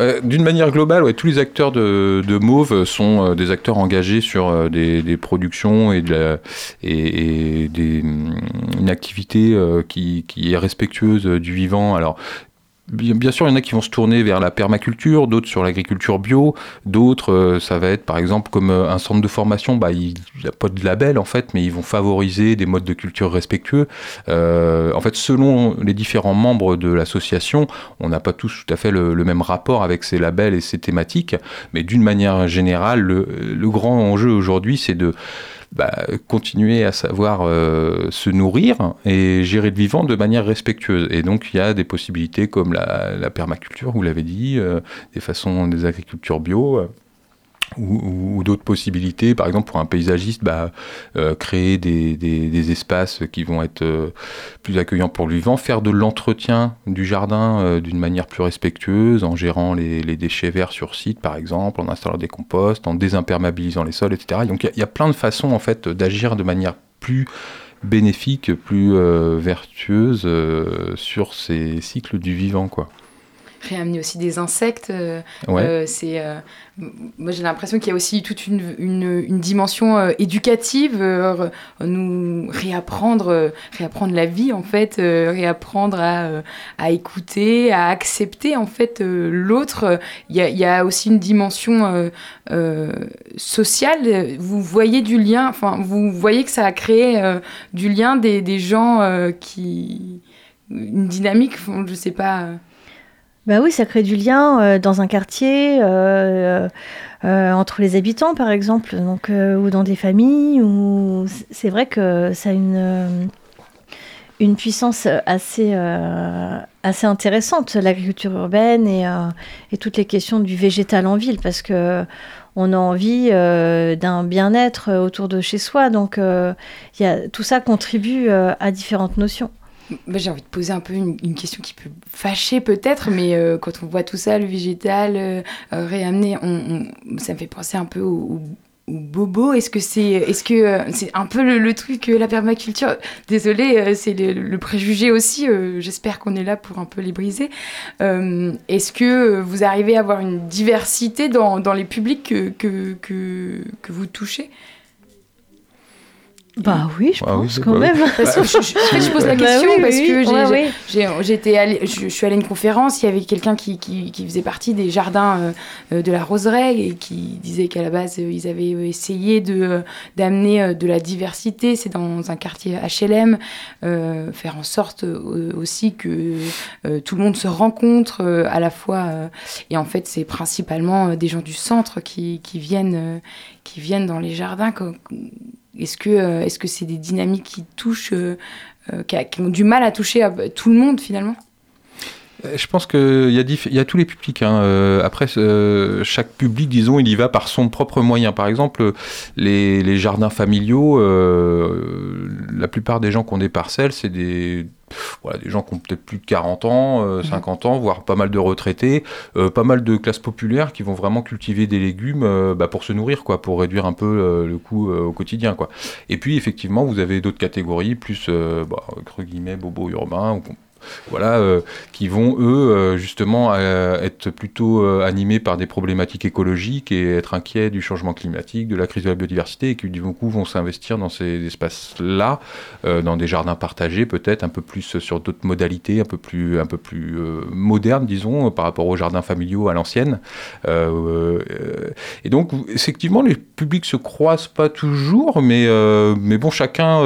Euh, D'une manière globale, tous les acteurs de, Mauve sont euh, des acteurs engagés sur euh, des, productions et, des, une activité qui, qui, est respectueuse du vivant. Alors, Bien, sûr, il y en a qui vont se tourner vers la permaculture, d'autres sur l'agriculture bio, d'autres, euh, ça va être par exemple comme euh, un centre de formation, bah, il n'y a pas de label en fait, mais ils vont favoriser des modes de culture respectueux. Euh, en fait, selon les différents membres de l'association, on n'a pas tous tout à fait le, même rapport avec ces labels et ces thématiques, mais d'une manière générale, le, le grand enjeu aujourd'hui, c'est de bah, continuer à savoir euh, se nourrir et gérer le vivant de manière respectueuse. Et donc il y a des possibilités comme la, la permaculture, vous l'avez dit, euh, des façons des agricultures bio. Ou, d'autres possibilités, par exemple pour un paysagiste, bah, euh, créer des, espaces qui vont être euh, plus accueillants pour le vivant, faire de l'entretien du jardin euh, d'une manière plus respectueuse, en gérant les, les, déchets verts sur site par exemple, en installant des composts, en désimperméabilisant les sols, etc. Donc il y, y, a plein de façons en fait d'agir de manière plus bénéfique, plus vertueuse sur ces cycles du vivant, quoi réamener aussi des insectes. Euh, ouais. euh, c'est, euh, moi, j'ai l'impression qu'il y a aussi toute une, une, une dimension euh, éducative, nous réapprendre, réapprendre la vie en fait, réapprendre à, à écouter, à accepter en fait l'autre. Il y a, y a, aussi une dimension sociale. Vous voyez du lien, enfin, vous voyez que ça a créé du lien des, des gens qui une dynamique, je sais pas. Ben oui, ça crée du lien euh, dans un quartier, euh, euh, entre les habitants par exemple, donc, ou dans des familles. Ou... C'est vrai que ça a une, une puissance assez, assez intéressante, l'agriculture urbaine et, et, toutes les questions du végétal en ville, parce que on a envie d'un bien-être autour de chez soi. Donc y a, tout ça contribue à différentes notions. Bah, j'ai envie de poser un peu une, question qui peut fâcher peut-être, mais euh, quand on voit tout ça, le végétal euh, réamené, on, on, ça me fait penser un peu au, bobo. Est-ce que c'est est-ce euh, un peu le, le truc la permaculture? Désolée, c'est le, préjugé aussi. J'espère qu'on est là pour un peu les briser. Est-ce que vous arrivez à avoir une diversité dans, les publics que vous touchez? Bah oui, je ah pense oui, quand bah même. Oui. De toute façon, je, je, je, pose la question bah oui, parce que j'ai, ouais, j'ai, ouais. j'étais allée, je, suis allée à une conférence, il y avait quelqu'un qui, qui, qui faisait partie des jardins euh, de la Roseraie et qui disait qu'à la base, euh, ils avaient essayé de, euh, d'amener de la diversité, c'est dans un quartier HLM, euh, faire en sorte aussi que tout le monde se rencontre à la fois. et en fait, c'est principalement des gens du centre qui, qui, viennent, qui viennent dans les jardins. Comme, est-ce que euh, est-ce que c'est des dynamiques qui touchent, euh, euh, qui, qui, ont du mal à toucher tout le monde finalement? Je pense qu'il y, a y a tous les publics. Hein. Euh, après, euh, chaque public, disons, il y va par son propre moyen. Par exemple, les, les jardins familiaux, euh, la plupart des gens qui ont des parcelles, c'est des, voilà, des gens qui ont peut-être plus de 40 ans, euh, 50 ans, voire pas mal de retraités, euh, pas mal de classes populaires qui vont vraiment cultiver des légumes euh, bah, pour se nourrir, quoi, pour réduire un peu euh, le coût au quotidien. Quoi. Et puis, effectivement, vous avez d'autres catégories, plus, bah, entre guillemets, bobo urbain, ou voilà, euh, qui vont eux euh, justement euh, être plutôt animés par des problématiques écologiques et être inquiets du changement climatique, de la crise de la biodiversité, et qui du coup vont s'investir dans ces espaces-là, dans des jardins partagés peut-être un peu plus sur d'autres modalités, un peu plus un peu plus modernes disons par rapport aux jardins familiaux à l'ancienne. et donc effectivement les publics se croisent pas toujours, mais mais bon chacun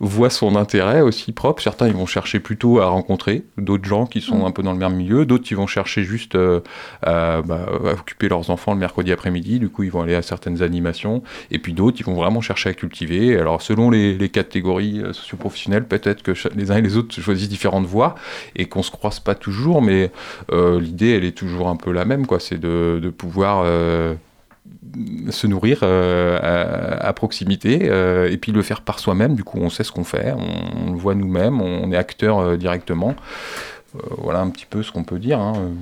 voit son intérêt aussi propre. Certains ils vont chercher plus plutôt à rencontrer d'autres gens qui sont Mm. un peu dans le même milieu, d'autres qui vont chercher juste euh, à, bah, à occuper leurs enfants le mercredi après-midi, du coup ils vont aller à certaines animations, et puis d'autres ils vont vraiment chercher à cultiver. Alors selon les, les catégories euh, socioprofessionnelles, peut-être que les uns et les autres choisissent différentes voies et qu'on se croise pas toujours, mais euh, l'idée elle est toujours un peu la même, quoi. C'est de, de pouvoir euh, se nourrir euh, à, proximité euh, et puis le faire par soi-même. Du coup, on sait ce qu'on fait, on, le voit nous-mêmes, on est acteur euh, directement. Voilà un petit peu ce qu'on peut dire. hein.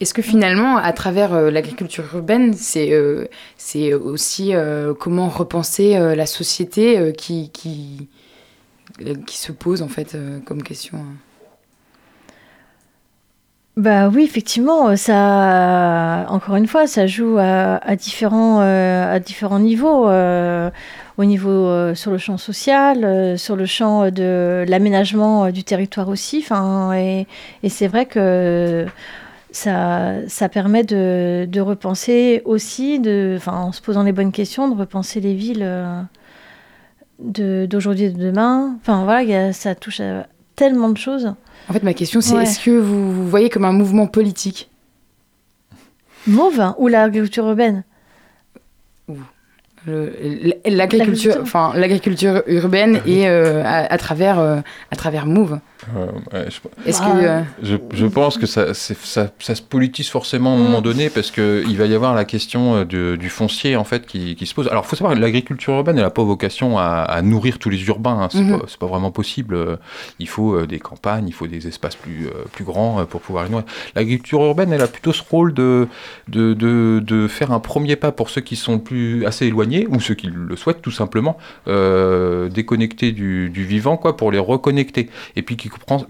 Est-ce que finalement, à travers l'agriculture urbaine, c'est c'est aussi comment repenser la société qui, qui, qui se pose en fait comme question hein? Bah oui, effectivement, euh, ça, encore une fois, ça joue à, différents, euh, à différents niveaux. euh, au niveau sur le champ social, sur le champ de l'aménagement du territoire aussi. Enfin, et, c'est vrai que ça, ça permet de, repenser aussi, de, en se posant les bonnes questions, de repenser les villes d'aujourd'hui et de demain. Enfin voilà, ça touche à tellement de choses. En fait, ma question, c'est Ouais. est-ce que vous, vous voyez comme un mouvement politique? Mauve hein, ou l'agriculture urbaine L'agriculture, L'agriculture. enfin l'agriculture urbaine et euh, à, à travers euh, à travers Move. Euh, ouais, je- Est-ce Ah. que euh, Je, je pense que ça, c'est- ça, ça se politise forcément à un moment Mm. donné parce qu'il va y avoir la question euh, de- du foncier en fait qui, qui se pose. Alors il faut savoir que l'agriculture urbaine elle n'a pas vocation à, à nourrir tous les urbains, hein. c'est Mhm. pas, c'est pas vraiment possible. Il faut des campagnes, il faut des espaces plus, plus grands pour pouvoir les nourrir. L'agriculture urbaine elle a plutôt ce rôle de, de, de, de faire un premier pas pour ceux qui sont plus assez éloignés ou ceux qui le souhaitent tout simplement euh, déconnecter du, du vivant quoi pour les reconnecter et puis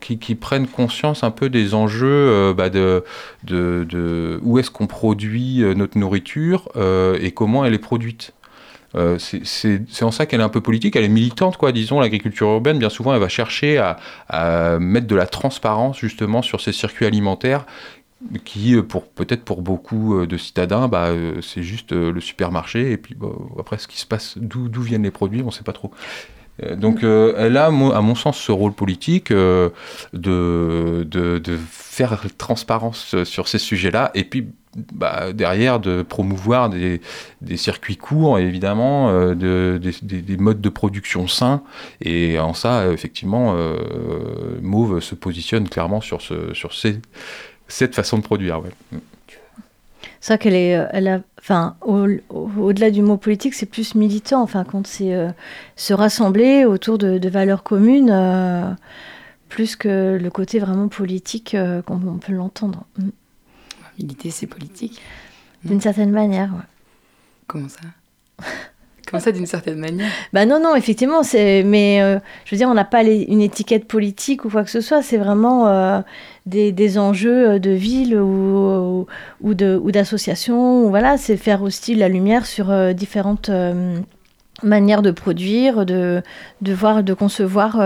qui, prennent conscience un peu des enjeux euh, bah, de, où est-ce qu'on produit euh, notre nourriture euh, et comment elle est produite. C'est- en ça qu'elle est un peu politique, elle est militante, quoi. Disons, l'agriculture urbaine, bien souvent, elle va chercher à, mettre de la transparence justement sur ces circuits alimentaires qui, pour peut-être pour beaucoup de citadins, bah, c'est juste le supermarché et puis après ce qui se passe, d'où viennent les produits, on ne sait pas trop. Euh, Donc euh, elle a, à mon sens, ce rôle politique euh, de, de, faire transparence sur ces sujets-là et puis bah, derrière de promouvoir des, des circuits courts, évidemment, de, des, des- des modes de production sains. Et en ça, effectivement, Mauve se positionne clairement sur, ce, sur ces, cette façon de produire. ouais. C'est vrai qu'elle est, euh, elle a, enfin, au- au- au-delà du mot politique, c'est plus militant. Enfin, quand c'est euh, se rassembler autour de, de valeurs communes, euh, plus que le côté vraiment politique, euh, comme on peut l'entendre, Mm. militer c'est politique d'une certaine manière. ouais. Comment ça? Comment ça d'une certaine manière Bah non, non, effectivement, c'est. Mais euh, je veux dire, on n'a pas une étiquette politique ou quoi que ce soit. C'est vraiment euh, des, des enjeux euh, de ville ou, ou, de ou d'association. Voilà, c'est faire aussi la lumière sur différentes manières de produire, de de voir, de concevoir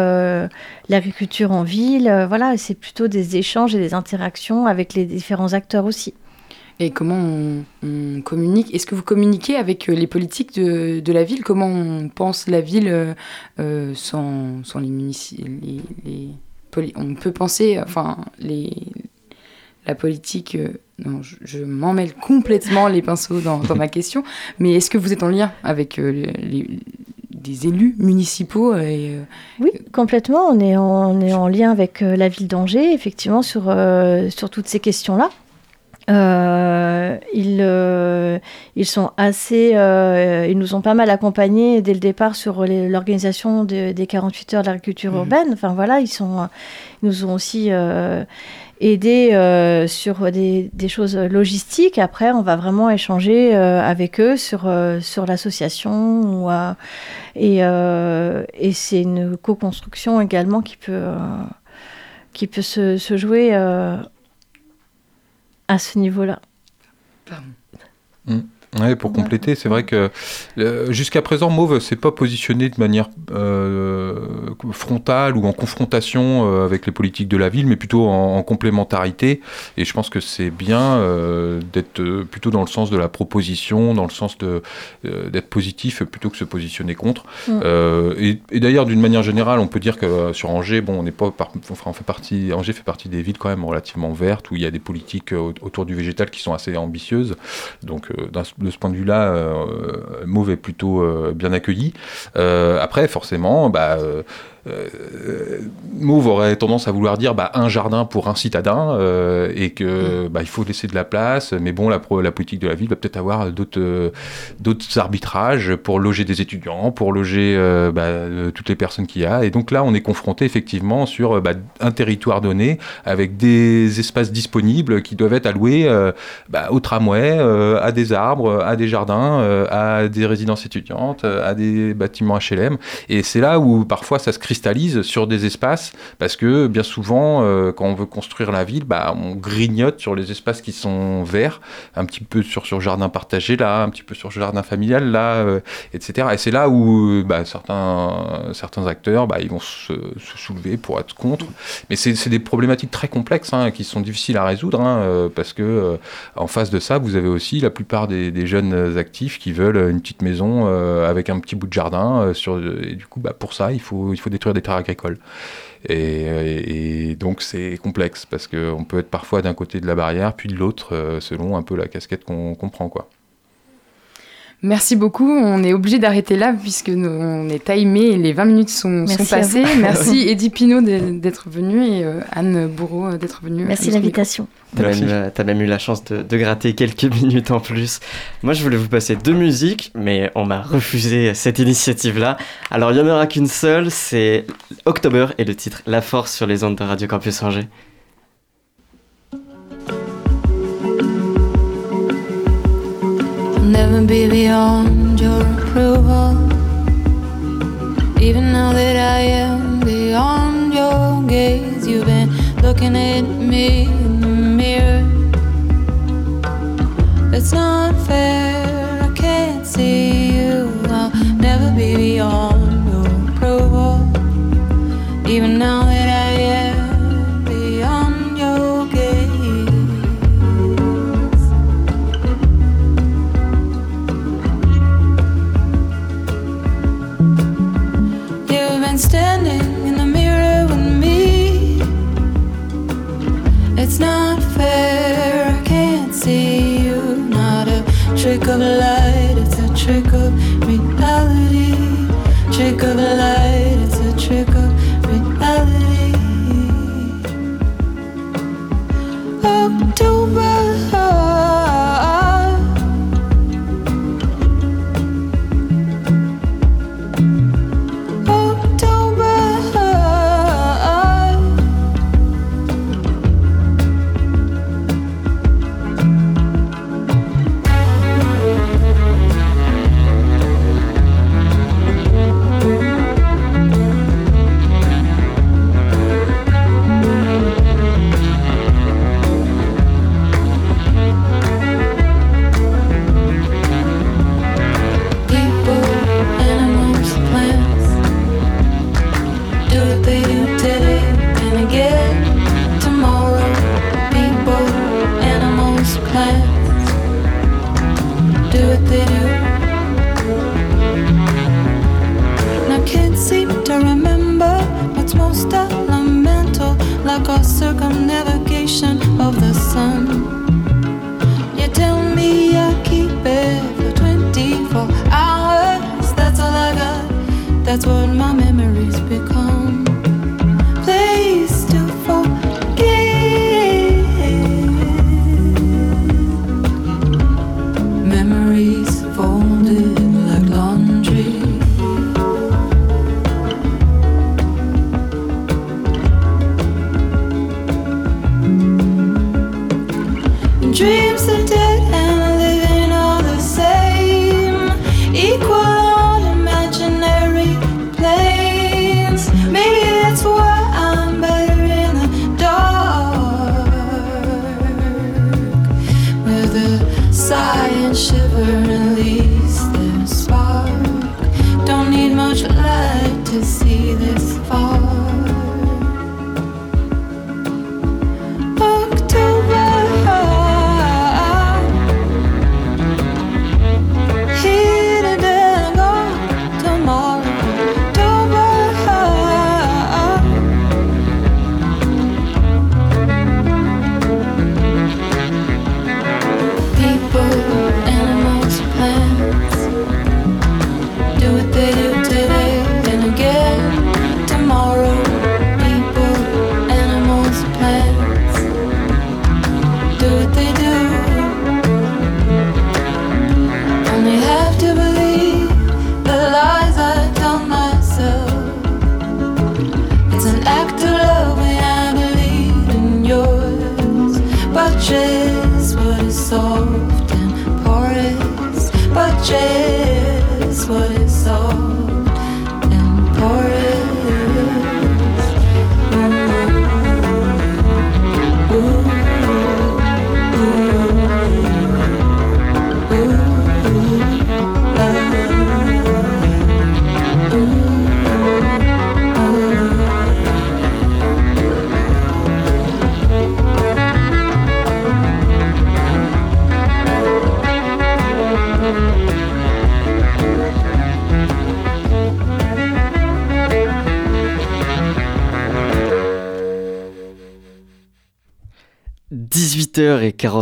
l'agriculture en ville. Voilà, c'est plutôt des échanges et des interactions avec les différents acteurs aussi. Et comment on, communique? Est-ce que vous communiquez avec euh, les politiques de, de la ville? Comment on pense la ville euh, euh, sans, les, les, les On peut penser, enfin, les, la politique. je, m'en complètement les pinceaux dans, ma question. Mais est-ce que vous êtes en lien avec les, des élus municipaux Oui, complètement. On est en, lien avec la ville d'Angers, effectivement, sur, sur toutes ces questions-là. Euh, ils, euh, ils sont assez, euh, ils nous ont pas mal accompagnés dès le départ sur l'organisation de- des 48 heures de l'agriculture Mhm. urbaine. Enfin voilà, ils sont, ils nous ont aussi aidés sur des, des choses logistiques. Après, on va vraiment échanger avec eux sur sur l'association et, et c'est une co-construction également qui peut qui peut se, se jouer à ce niveau-là. Ouais, pour compléter, c'est vrai que euh, jusqu'à présent, Mauve s'est pas positionné de manière euh, frontale ou en confrontation euh, avec les politiques de la ville, mais plutôt en, en complémentarité. Et je pense que c'est bien euh, d'être plutôt dans le sens de la proposition, dans le sens de d'être positif plutôt que se positionner contre. Mm. Et et d'ailleurs, d'une manière générale, on peut dire que sur Angers, bon, on n'est pas, par- enfin, on fait partie, Angers fait partie des villes quand même relativement vertes où il y a des politiques autour du végétal qui sont assez ambitieuses. Donc, d'un- de ce point de vue-là, euh, Mauve est plutôt euh, bien accueilli. Euh, après, forcément, bah, euh, Mauve aurait tendance à vouloir dire bah, un jardin pour un citadin euh, et que bah, il faut laisser de la place. Mais bon, la, politique de la ville va peut-être avoir d'autres euh, d'autres arbitrages pour loger des étudiants, pour loger euh, bah, toutes les personnes qu'il y a. Et donc là, on est confronté effectivement sur bah, un territoire donné avec des espaces disponibles qui doivent être alloués bah, au tramway, à des arbres, à des jardins, à des résidences étudiantes, à des bâtiments HLM. Et c'est là où parfois ça se cristallise sur des espaces parce que bien souvent, euh, quand on veut construire la ville, bah, on grignote sur les espaces qui sont verts, un petit peu sur sur jardin partagé là, un petit peu sur jardin familial là, euh, etc. Et c'est là où bah, certains certains acteurs, bah, ils vont se, soulever pour être contre. Mais c'est des problématiques très complexes hein, qui sont difficiles à résoudre hein, euh, parce que euh, en face de ça, vous avez aussi la plupart des, des jeunes actifs qui veulent une petite maison euh, avec un petit bout de jardin. euh, sur, et du coup, bah, pour ça, il faut, il faut des terres agricoles. Et, et- donc c'est complexe parce qu'on peut être parfois d'un côté de la barrière, puis de l'autre, euh, selon un peu la casquette qu'on qu'on prend. Quoi. Merci beaucoup. On est obligé d'arrêter là puisque nous- on est timé et les 20 minutes sont, Merci passées. Merci [laughs] Eddie Pinault d'être venu et euh, Anne Bourreau euh, d'être venue. Merci à de l'invitation. T'as même, Merci. eu la- t'as même eu la chance de, de gratter quelques [laughs] minutes en plus. Moi, je voulais vous passer deux musiques, mais on m'a refusé cette initiative-là. Alors, il n'y en aura qu'une seule, c'est October et le titre La Force sur les ondes de Radio Campus Angers. Never be beyond your approval. Even now that I am beyond your gaze, you've been looking at me in the mirror. It's not fair, I can't see you. I'll never be beyond your approval. Even now that of love.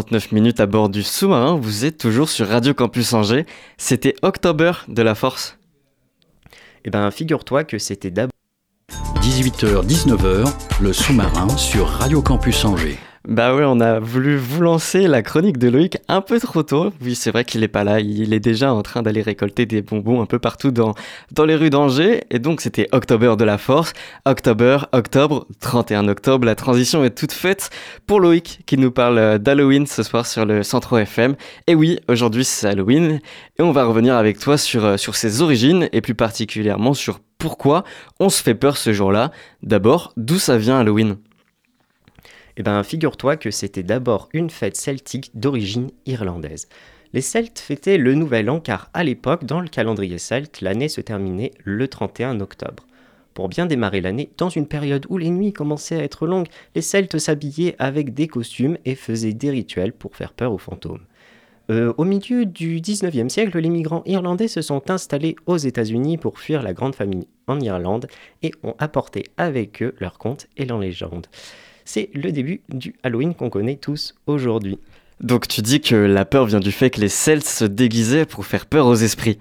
18h49 minutes à bord du sous-marin, vous êtes toujours sur Radio Campus Angers. C'était October de la Force. Eh ben, figure-toi que c'était d'abord 18h-19h, le sous-marin sur Radio Campus Angers. Bah ouais, on a voulu vous lancer la chronique de Loïc un peu trop tôt. Oui, c'est vrai qu'il est pas là, il est déjà en train d'aller récolter des bonbons un peu partout dans, dans les rues d'Angers. Et donc c'était October de la Force. October, octobre, 31 octobre, la transition est toute faite pour Loïc qui nous parle d'Halloween ce soir sur le Centro FM. Et oui, aujourd'hui c'est Halloween et on va revenir avec toi sur, sur ses origines et plus particulièrement sur pourquoi on se fait peur ce jour-là. D'abord, d'où ça vient Halloween? Eh ben, figure-toi que c'était d'abord une fête celtique d'origine irlandaise. Les Celtes fêtaient le Nouvel An car à l'époque, dans le calendrier celte, l'année se terminait le 31 octobre. Pour bien démarrer l'année, dans une période où les nuits commençaient à être longues, les Celtes s'habillaient avec des costumes et faisaient des rituels pour faire peur aux fantômes. Euh, au milieu du 19e siècle, les migrants irlandais se sont installés aux États-Unis pour fuir la grande famille en Irlande et ont apporté avec eux leurs contes et leurs légendes. C'est le début du Halloween qu'on connaît tous aujourd'hui. Donc tu dis que la peur vient du fait que les Celtes se déguisaient pour faire peur aux esprits.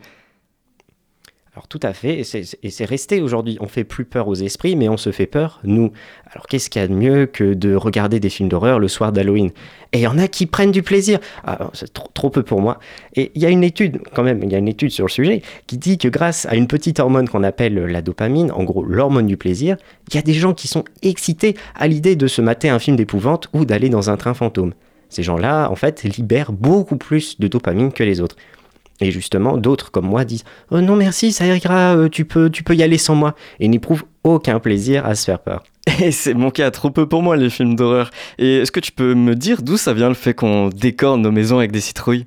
Alors tout à fait, et c'est- resté aujourd'hui. On fait plus peur aux esprits, mais on se fait peur, nous. Alors qu'est-ce qu'il y a de mieux que de regarder des films d'horreur le soir d'Halloween? Et il y en a qui prennent du plaisir. Ah, c'est trop, trop peu pour moi. Et il y a une étude, quand même, il y a une étude sur le sujet, qui dit que grâce à une petite hormone qu'on appelle la dopamine, en gros l'hormone du plaisir, il y a des gens qui sont excités à l'idée de se mater un film d'épouvante ou d'aller dans un train fantôme. Ces gens-là, en fait, libèrent beaucoup plus de dopamine que les autres. Et justement, d'autres comme moi disent Oh non merci, ça ira, euh, tu peux, tu peux y aller sans moi, et n'éprouvent aucun plaisir à se faire peur. [laughs] Et c'est mon cas trop peu pour moi les films d'horreur. Et est-ce que tu peux me dire d'où ça vient le fait qu'on décore nos maisons avec des citrouilles?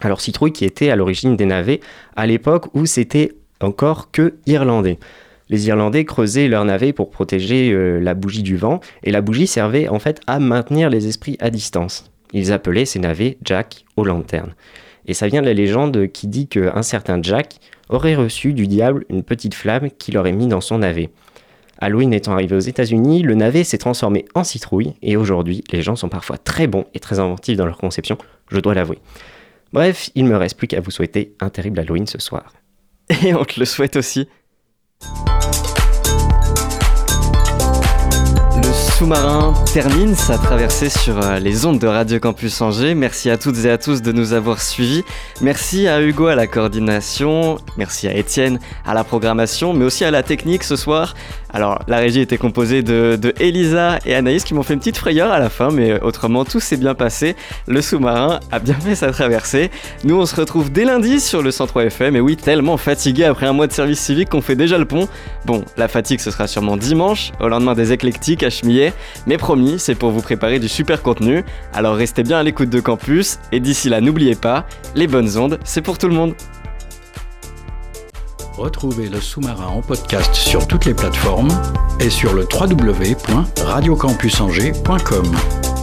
Alors citrouille qui était à l'origine des navets, à l'époque où c'était encore que irlandais. Les Irlandais creusaient leurs navets pour protéger euh, la bougie du vent, et la bougie servait en fait à maintenir les esprits à distance. Ils appelaient ces navets Jack aux lanternes. Et ça vient de la légende qui dit qu'un certain Jack aurait reçu du diable une petite flamme qu'il aurait mis dans son navet. Halloween étant arrivé aux États-Unis, le navet s'est transformé en citrouille, et aujourd'hui, les gens sont parfois très bons et très inventifs dans leur conception, je dois l'avouer. Bref, il me reste plus qu'à vous souhaiter un terrible Halloween ce soir. Et on te le souhaite aussi. Sous-marin termine sa traversée sur euh, les ondes de Radio Campus Angers. Merci à toutes et à tous de nous avoir suivis. Merci à Hugo à la coordination. Merci à Étienne à la programmation, mais aussi à la technique ce soir. Alors, la régie était composée de, de Elisa et Anaïs qui m'ont fait une petite frayeur à la fin, mais autrement, tout s'est bien passé. Le sous-marin a bien fait sa traversée. Nous, on se retrouve dès lundi sur le 103 FM. Et oui, tellement fatigué après un mois de service civique qu'on fait déjà le pont. Bon, la fatigue, ce sera sûrement dimanche, au lendemain des éclectiques à Chemillé. Mais promis, c'est pour vous préparer du super contenu. Alors restez bien à l'écoute de campus. Et d'ici là, n'oubliez pas, les bonnes ondes, c'est pour tout le monde. Retrouvez le sous-marin en podcast sur toutes les plateformes et sur le www.radiocampusangers.com.